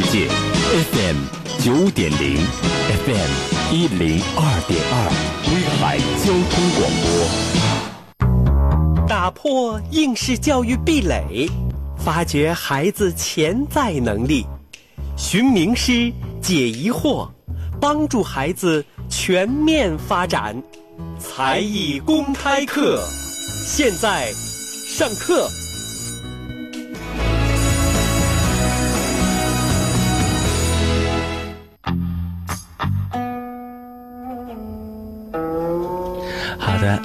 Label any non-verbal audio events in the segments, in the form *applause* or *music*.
世界，FM 九点零，FM 一零二点二，威海交通广播。打破应试教育壁垒，发掘孩子潜在能力，寻名师解疑惑，帮助孩子全面发展。才艺公开课，现在上课。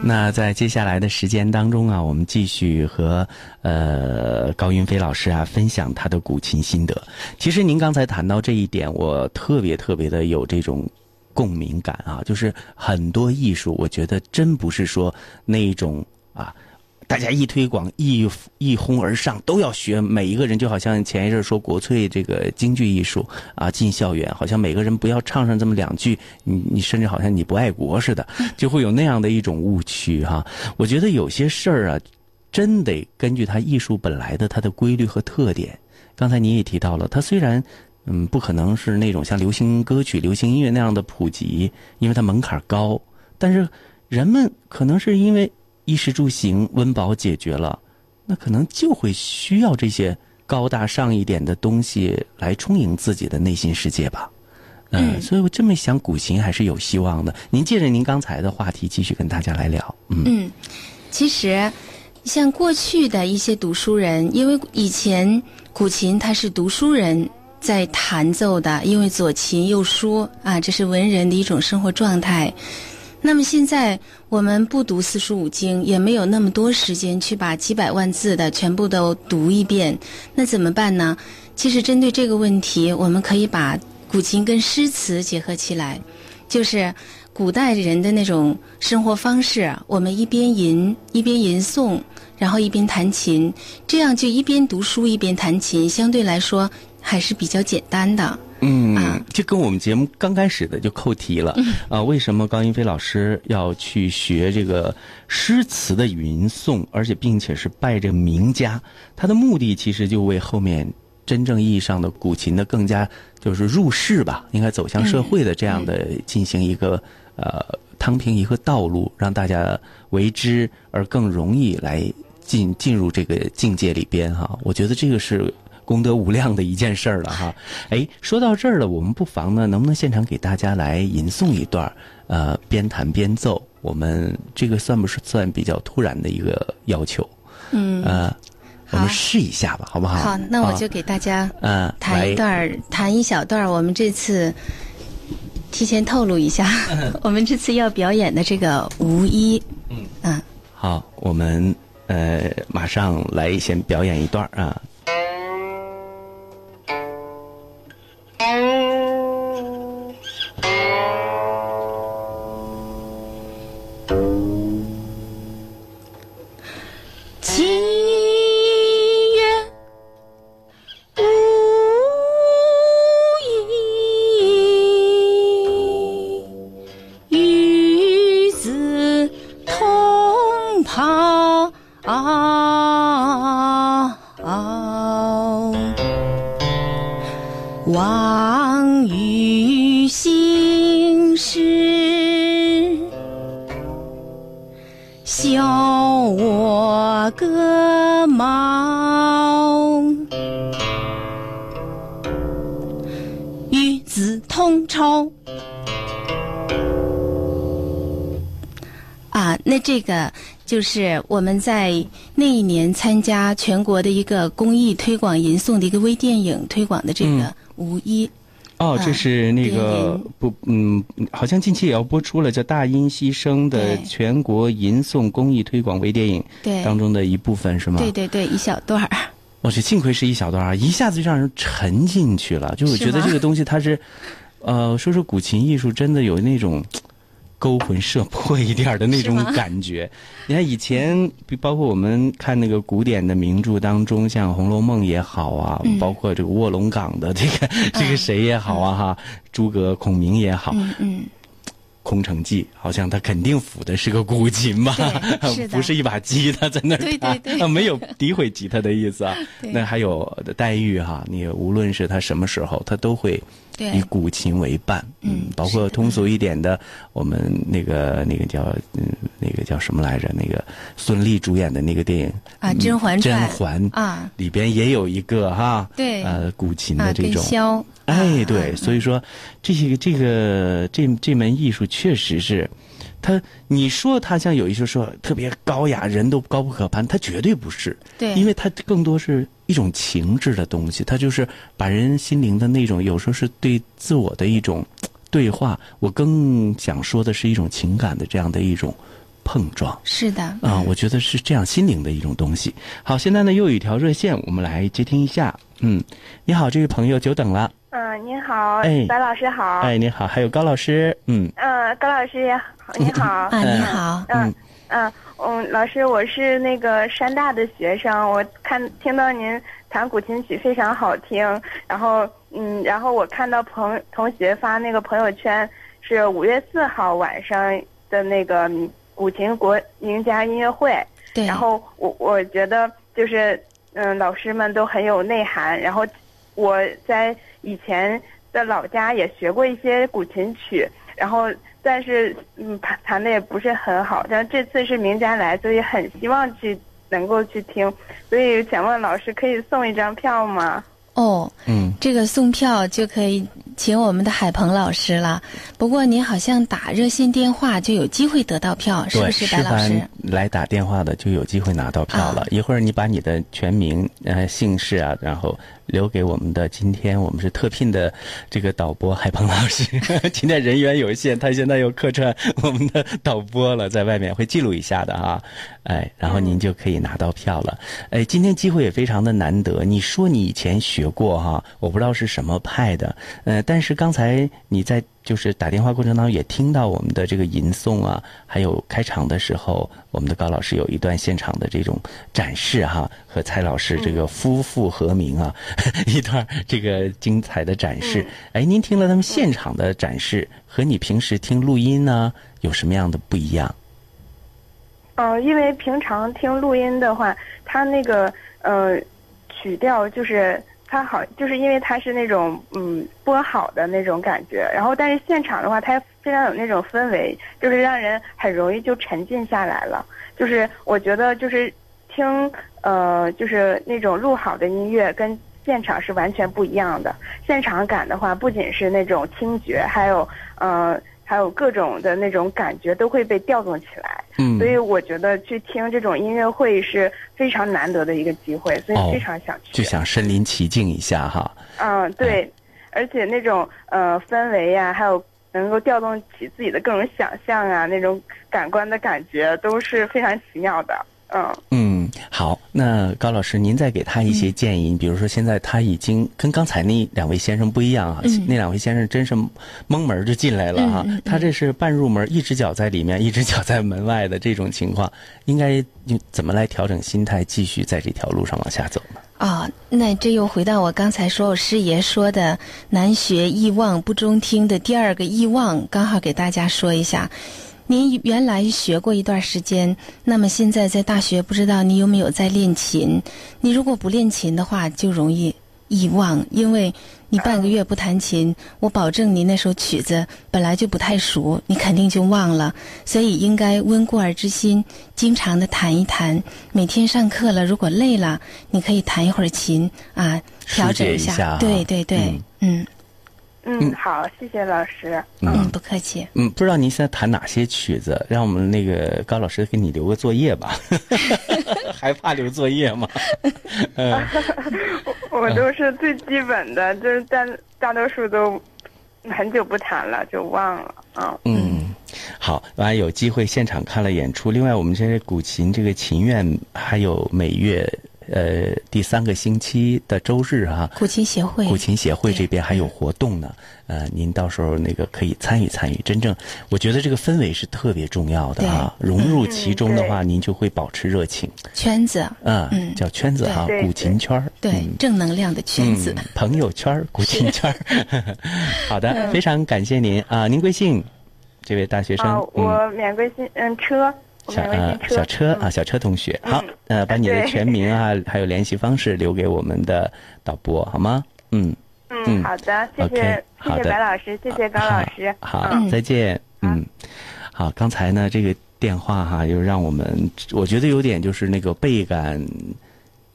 那在接下来的时间当中啊，我们继续和呃高云飞老师啊分享他的古琴心得。其实您刚才谈到这一点，我特别特别的有这种共鸣感啊，就是很多艺术，我觉得真不是说那一种啊。大家一推广一一哄而上，都要学。每一个人就好像前一阵说国粹这个京剧艺术啊进校园，好像每个人不要唱上这么两句，你你甚至好像你不爱国似的，就会有那样的一种误区哈。我觉得有些事儿啊，真得根据它艺术本来的它的规律和特点。刚才你也提到了，它虽然嗯不可能是那种像流行歌曲、流行音乐那样的普及，因为它门槛高，但是人们可能是因为。衣食住行温饱解决了，那可能就会需要这些高大上一点的东西来充盈自己的内心世界吧。嗯，所以我这么想，古琴还是有希望的。您借着您刚才的话题，继续跟大家来聊。嗯，其实像过去的一些读书人，因为以前古琴它是读书人在弹奏的，因为左琴右书啊，这是文人的一种生活状态。那么现在我们不读四书五经，也没有那么多时间去把几百万字的全部都读一遍，那怎么办呢？其实针对这个问题，我们可以把古琴跟诗词结合起来，就是古代人的那种生活方式，我们一边吟一边吟诵，然后一边弹琴，这样就一边读书一边弹琴，相对来说还是比较简单的。嗯，就跟我们节目刚开始的就扣题了啊！为什么高英飞老师要去学这个诗词的吟诵，而且并且是拜这个名家？他的目的其实就为后面真正意义上的古琴的更加就是入世吧，应该走向社会的这样的进行一个呃趟平一个道路，让大家为之而更容易来进进入这个境界里边哈。我觉得这个是。功德无量的一件事儿了哈，哎，说到这儿了，我们不妨呢，能不能现场给大家来吟诵一段呃，边弹边奏，我们这个算不算比较突然的一个要求？嗯，呃，我们试一下吧，好不好？好，那我就给大家嗯弹一段，弹一小段。我们这次提前透露一下，*laughs* 我们这次要表演的这个无一，嗯嗯，好，我们呃马上来先表演一段啊。这个就是我们在那一年参加全国的一个公益推广吟诵的一个微电影推广的这个无一。哦，这是那个不嗯，好像近期也要播出了，叫《大音希声》的全国吟诵公益推广微电影当中的一部分是吗？对对对，一小段儿。我去，幸亏是一小段儿，一下子就让人沉进去了。就我觉得这个东西它是，呃，说说古琴艺术真的有那种。勾魂摄魄一点的那种感觉，你看以前，包括我们看那个古典的名著当中，像《红楼梦》也好啊，包括这个卧龙岗的这个 *laughs* 这个谁也好啊哈，诸葛孔明也好，嗯，空城计》，好像他肯定抚的是个古琴吧 *laughs* 是，不是一把吉他在那儿对弹，对。对没有诋毁吉他的意思啊。那还有黛玉哈，你无论是他什么时候，他都会对以古琴为伴，嗯包括通俗一点的，我们那个那个叫嗯那个叫什么来着？那个孙俪主演的那个电影啊嗯甄嬛传甄嬛啊里边也有一个哈，对呃，古琴的这种。箫，哎，啊对，啊所以说这些这个这这门艺术确实是，它你说他像有一些说特别高雅，人都高不可攀，他绝对不是，对，因为他更多是一种情致的东西，他就是把人心灵的那种，有时候是对自我的一种 *tsk* 对话，我更想说的是一种情感的这样的一种碰撞。是的啊、我觉得是这样心灵的一种东西。好，现在呢又有一条热线，我们来接听一下。嗯，你好，这位朋友，久等了。嗯，您好，哎白老师好。哎，您好，还有高老师，嗯嗯，高老师也好，你好。*laughs* 啊，你好，嗯嗯嗯，老师，我是那个山大的学生，我看听到您弹古琴曲非常好听，然后嗯，然后我看到朋同学发那个朋友圈是五月四号晚上的那个嗯古琴国名家音乐会，对，然后我我觉得就是嗯，老师们都很有内涵。然后我在以前的老家也学过一些古琴曲，然后但是嗯弹弹的也不是很好。但这次是名家来，所以很希望去能够去听。所以想问老师，可以送一张票吗？哦，嗯，这个送票就可以请我们的海鹏老师了。不过您好像打热线电话就有机会得到票，是，不是，白老师？来打电话的就有机会拿到票了。啊一会儿你把你的全名、呃姓氏啊，然后留给我们的今天我们是特聘的这个导播海鹏老师。*laughs* 今天人员有限，他现在又客串我们的导播了，在外面会记录一下的哈。哎，然后您就可以拿到票了。哎，今天机会也非常的难得。你说你以前学过哈，我不知道是什么派的，呃，但是刚才你在就是打电话过程当中也听到我们的这个吟诵啊，还有开场的时候，我们的高老师有一段现场的这种展示哈，和蔡老师这个夫妇和鸣啊，*laughs* 一段这个精彩的展示。哎，您听了他们现场的展示，和你平时听录音呢有什么样的不一样？嗯、因为平常听录音的话，它那个呃曲调就是它好，就是因为它是那种嗯播好的那种感觉，然后但是现场的话，它非常有那种氛围，就是让人很容易就沉浸下来了。就是我觉得就是听呃就是那种录好的音乐跟现场是完全不一样的。现场感的话，不仅是那种听觉，还有呃还有各种的那种感觉都会被调动起来。嗯所以我觉得去听这种音乐会是非常难得的一个机会，所哦以非常想去。就想身临其境一下哈。嗯，对，而且那种呃氛围呀、还有能够调动起自己的各种想象啊，那种感官的感觉都是非常奇妙的。嗯嗯，好，那高老师，您再给他一些嗯建议。比如说，现在他已经跟刚才那两位先生不一样啊，嗯那两位先生真是蒙门儿就进来了哈、嗯嗯嗯他这是半入门，一只脚在里面，一只脚在门外的这种情况，应该就怎么来调整心态，继续在这条路上往下走呢？哦，那这又回到我刚才说我师爷说的“难学易忘不中听”的第二个易忘，刚好给大家说一下。您原来学过一段时间，那么现在在大学不知道你有没有在练琴？你如果不练琴的话，就容易遗忘，因为你半个月不弹琴，我保证你那首曲子本来就不太熟，你肯定就忘了。所以应该温故而知新，经常的弹一弹。每天上课了，如果累了，你可以弹一会儿琴啊，调整一下哈对对对，嗯嗯，好，谢谢老师。嗯，不客气。嗯，不知道您现在弹哪些曲子？让我们那个高老师给你留个作业吧。*laughs* 还怕留作业吗？嗯 *laughs* 我我都是最基本的，就是大大多数都很久不弹了，就忘了。嗯嗯，好，完有机会现场看了演出。另外，我们这古琴这个琴院还有每月呃第三个星期的周日哈、古琴协会，古琴协会这边还有活动呢，呃，您到时候那个可以参与参与。真正，我觉得这个氛围是特别重要的啊，融入其中的话，您就会保持热情。圈子，嗯，嗯叫圈子哈，古琴圈儿对嗯正能量的圈子。嗯，朋友圈儿古琴圈儿。*laughs* 好的，非常感谢您啊，您贵姓？这位大学生，我免贵姓嗯车，我小呃。小车啊，嗯小车同学，嗯好，呃，把你的全名啊，还有联系方式留给我们的导播，好吗？嗯，嗯嗯，好的，谢谢，谢谢白老师，谢谢高老师。好，再见。嗯，好，刚才呢这个电话哈，又让我们我觉得有点就是那个倍感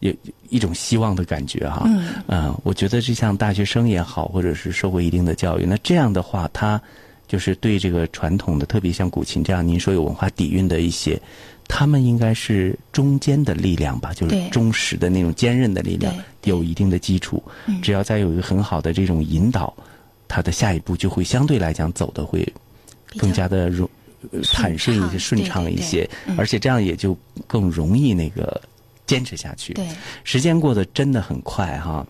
有一种希望的感觉哈。嗯呃我觉得就像大学生也好，或者是受过一定的教育，那这样的话，他就是对这个传统的，特别像古琴这样您说有文化底蕴的一些，他们应该是中间的力量吧，就是忠实的那种坚韧的力量有一定的基础。嗯。只要再有一个很好的这种引导，他的下一步就会相对来讲走的会更加的容坦顺一些、畅顺畅一些，嗯而且这样也就更容易那个坚持下去。对，时间过得真的很快哈。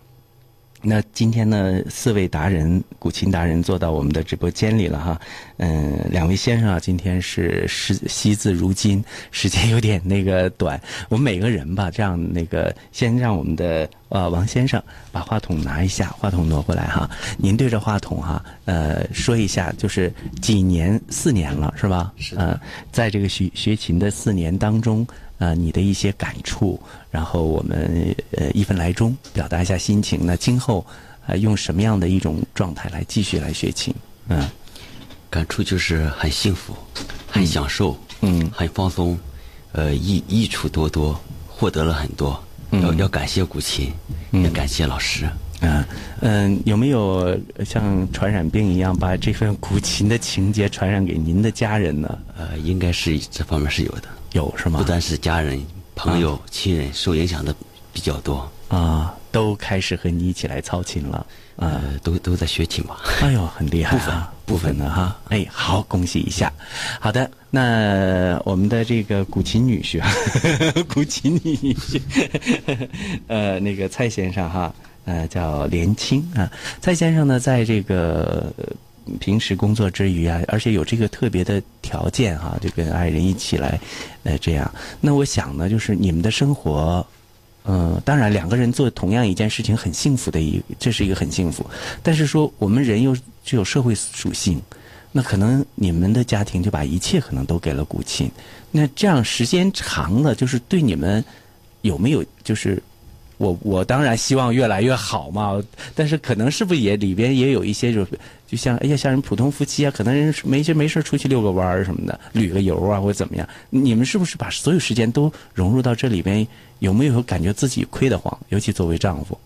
那今天呢，四位达人，古琴达人坐到我们的直播间里了哈。嗯，两位先生啊，今天是时惜字如金，时间有点那个短。我们每个人吧，这样那个，先让我们的呃王先生把话筒拿一下，话筒挪过来哈。您对着话筒哈，呃，说一下，就是几年，四年了是吧？是呃，在这个学学琴的四年当中，呃，你的一些感触，然后我们呃一分来钟表达一下心情。那今后呃用什么样的一种状态来继续来学琴？嗯感触就是很幸福，很享受，嗯很放松，呃，益益处多多，获得了很多。嗯要要感谢古琴，也感谢老师。嗯嗯，有没有像传染病一样把这份古琴的情节传染给您的家人呢？呃，应该是这方面是有的，有是吗不？单是家人、朋友、亲人受影响的比较多，啊，都开始和你一起来操琴了啊。呃，都都在学琴吧。哎呦，很厉害 *laughs* 部分啊，部分的哈。哎，好，恭喜一下。好的，那我们的这个古琴女婿啊，*laughs* 古琴女婿，呃，那个蔡先生哈，呃，叫连青啊。蔡先生呢，在这个平时工作之余啊，而且有这个特别的条件哈、就跟爱人一起来，呃，这样。那我想呢，就是你们的生活。嗯，当然，两个人做同样一件事情很幸福的一，这是一个很幸福。但是说我们人又具有社会属性，那可能你们的家庭就把一切可能都给了古琴。那这样时间长了，就是对你们有没有就是我我当然希望越来越好嘛，但是可能是不是也里边也有一些就就像哎呀，像人普通夫妻啊，可能人没事没事出去遛个弯儿什么的，旅个游啊或者怎么样，你们是不是把所有时间都融入到这里边？有没有感觉自己亏得慌？尤其作为丈夫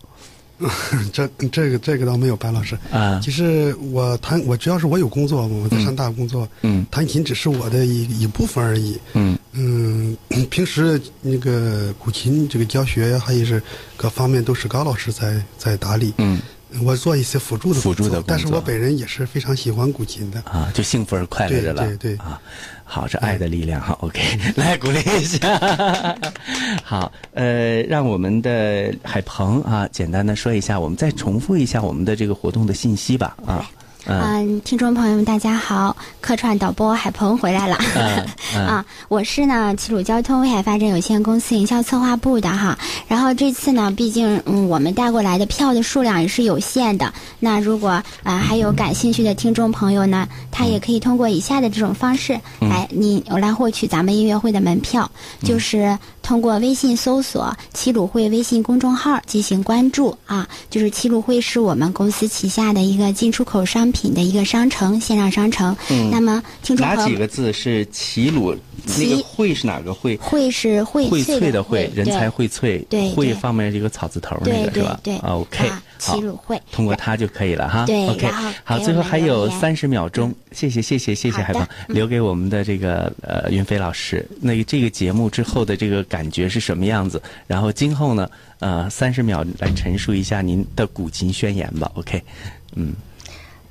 *laughs* 这这个这个倒没有，白老师。啊，其实我弹，我主要是我有工作，我在上大工作，嗯弹琴只是我的一一部分而已。嗯嗯，平时那个古琴这个教学还有是各方面都是高老师在在打理。嗯我做一些辅助的辅助的工作但是我本人也是非常喜欢古琴的。啊，就幸福而快乐的了。对对对啊，好，这爱的力量哈。OK，*laughs* 来鼓励一下。*laughs* 好，呃，让我们的海鹏啊，简单的说一下，我们再重复一下我们的这个活动的信息吧。啊，嗯嗯，听众朋友们，大家好，客串导播海鹏回来了。嗯嗯 *laughs* 啊，我是呢齐鲁交通威海发展有限公司营销策划部的哈。然后这次呢，毕竟嗯我们带过来的票的数量也是有限的。那如果啊、呃还有感兴趣的听众朋友呢，他也可以通过以下的这种方式来你来获取咱们音乐会的门票，就是通过微信搜索“齐鲁会”微信公众号进行关注啊。就是齐鲁会是我们公司旗下的一个进出口商品的一个商城，线上商城。那么听众哪。几个字是齐鲁？那齐个荟是哪个荟？荟是荟荟萃萃的荟荟，人才荟萃。荟对对放面这个草字头那个是吧？对，OK，齐鲁会通过它就可以了哈。对 OK，好，最后还有三十秒钟，谢谢谢谢谢谢海鹏，留给我们的这个呃云飞老师。那个这个节目之后的这个感觉是什么样子？然后今后呢，呃，三十秒来陈述一下您的古琴宣言吧。OK，嗯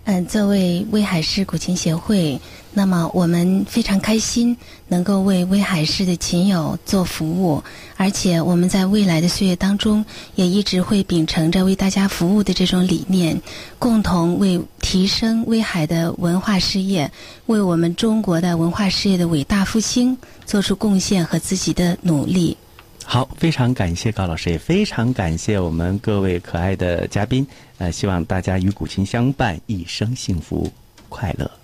嗯，作为威海市古琴协会，那么我们非常开心能够为威海市的琴友做服务，而且我们在未来的岁月当中，也一直会秉承着为大家服务的这种理念，共同为提升威海的文化事业，为我们中国的文化事业的伟大复兴做出贡献和自己的努力。好，非常感谢高老师，也非常感谢我们各位可爱的嘉宾。呃，希望大家与古琴相伴，一生幸福快乐。